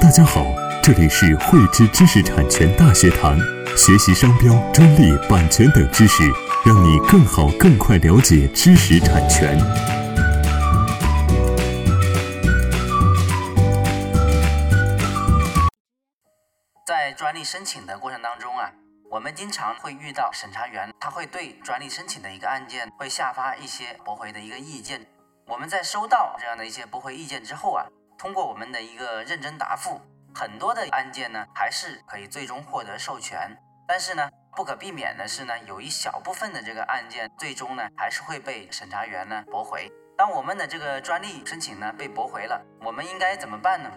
大家好，这里是汇知知识产权大学堂，学习商标、专利、版权等知识，让你更好、更快了解知识产权。在专利申请的过程当中啊，我们经常会遇到审查员，他会对专利申请的一个案件会下发一些驳回的一个意见。我们在收到这样的一些驳回意见之后啊，通过我们的一个认真答复，很多的案件呢还是可以最终获得授权。但是呢，不可避免的是呢，有一小部分的这个案件最终呢还是会被审查员呢驳回。当我们的这个专利申请呢被驳回了，我们应该怎么办呢？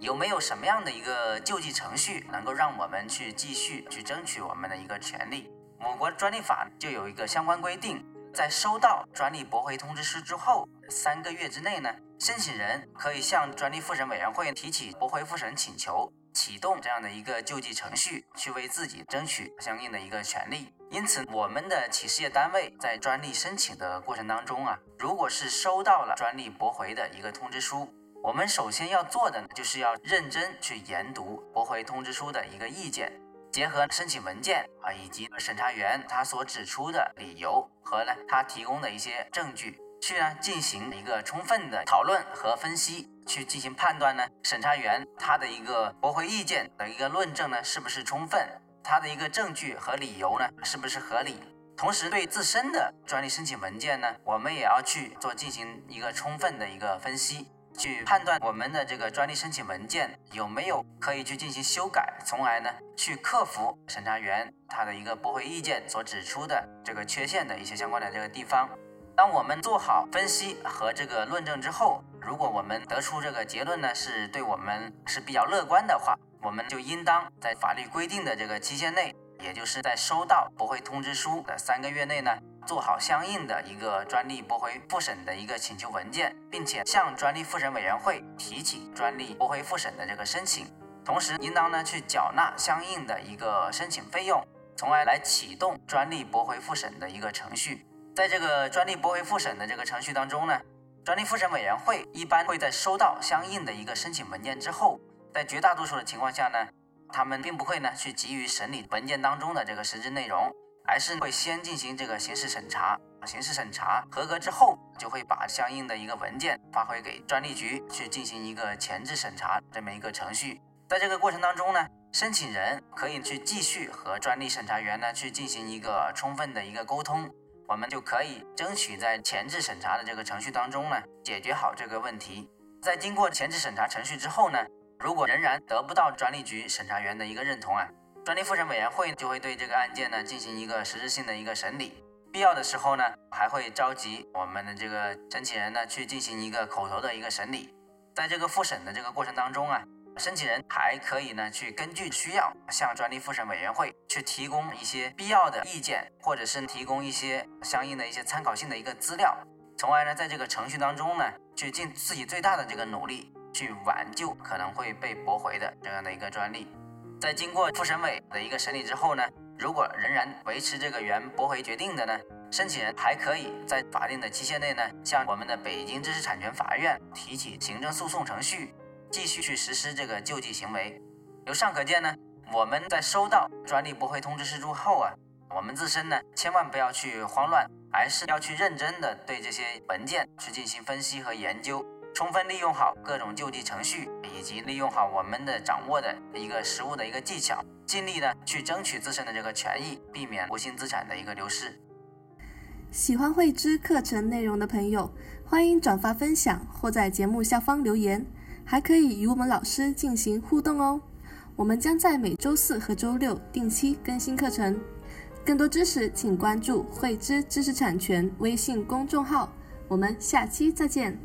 有没有什么样的一个救济程序能够让我们去继续去争取我们的一个权利？我国专利法就有一个相关规定，在收到专利驳回通知书之后三个月之内呢，申请人可以向专利复审委员会提起驳回复审请求，启动这样的一个救济程序，去为自己争取相应的一个权利。因此，我们的企事业单位在专利申请的过程当中啊，如果是收到了专利驳回的一个通知书。我们首先要做的就是要认真去研读驳回通知书的一个意见，结合申请文件啊以及审查员他所指出的理由和呢他提供的一些证据，去呢进行一个充分的讨论和分析，去进行判断呢审查员他的一个驳回意见的一个论证呢是不是充分，他的一个证据和理由呢是不是合理，同时对自身的专利申请文件呢，我们也要去做进行一个充分的一个分析。去判断我们的这个专利申请文件有没有可以去进行修改，从而呢去克服审查员他的一个驳回意见所指出的这个缺陷的一些相关的这个地方。当我们做好分析和这个论证之后，如果我们得出这个结论呢是对我们是比较乐观的话，我们就应当在法律规定的这个期限内，也就是在收到驳回通知书的三个月内呢。做好相应的一个专利驳回复审的一个请求文件，并且向专利复审委员会提起专利驳回复审的这个申请，同时应当呢去缴纳相应的一个申请费用，从而来启动专利驳回复审的一个程序。在这个专利驳回复审的这个程序当中呢，专利复审委员会一般会在收到相应的一个申请文件之后，在绝大多数的情况下呢，他们并不会呢去急于审理文件当中的这个实质内容。而是会先进行这个形式审查，形式审查合格之后，就会把相应的一个文件发回给专利局去进行一个前置审查这么一个程序。在这个过程当中呢，申请人可以去继续和专利审查员呢去进行一个充分的一个沟通，我们就可以争取在前置审查的这个程序当中呢解决好这个问题。在经过前置审查程序之后呢，如果仍然得不到专利局审查员的一个认同啊。专利复审委员会就会对这个案件呢进行一个实质性的一个审理，必要的时候呢还会召集我们的这个申请人呢去进行一个口头的一个审理。在这个复审的这个过程当中啊，申请人还可以呢去根据需要向专利复审委员会去提供一些必要的意见，或者是提供一些相应的一些参考性的一个资料，从而呢在这个程序当中呢去尽自己最大的这个努力去挽救可能会被驳回的这样的一个专利。在经过复审委的一个审理之后呢，如果仍然维持这个原驳回决定的呢，申请人还可以在法定的期限内呢，向我们的北京知识产权法院提起行政诉讼程序，继续去实施这个救济行为。由上可见呢，我们在收到专利驳回通知书后啊，我们自身呢千万不要去慌乱，而是要去认真的对这些文件去进行分析和研究。充分利用好各种救济程序，以及利用好我们的掌握的一个实务的一个技巧，尽力呢去争取自身的这个权益，避免无形资产的一个流失。喜欢慧知课程内容的朋友，欢迎转发分享或在节目下方留言，还可以与我们老师进行互动哦。我们将在每周四和周六定期更新课程，更多知识请关注慧知知识产权微信公众号。我们下期再见。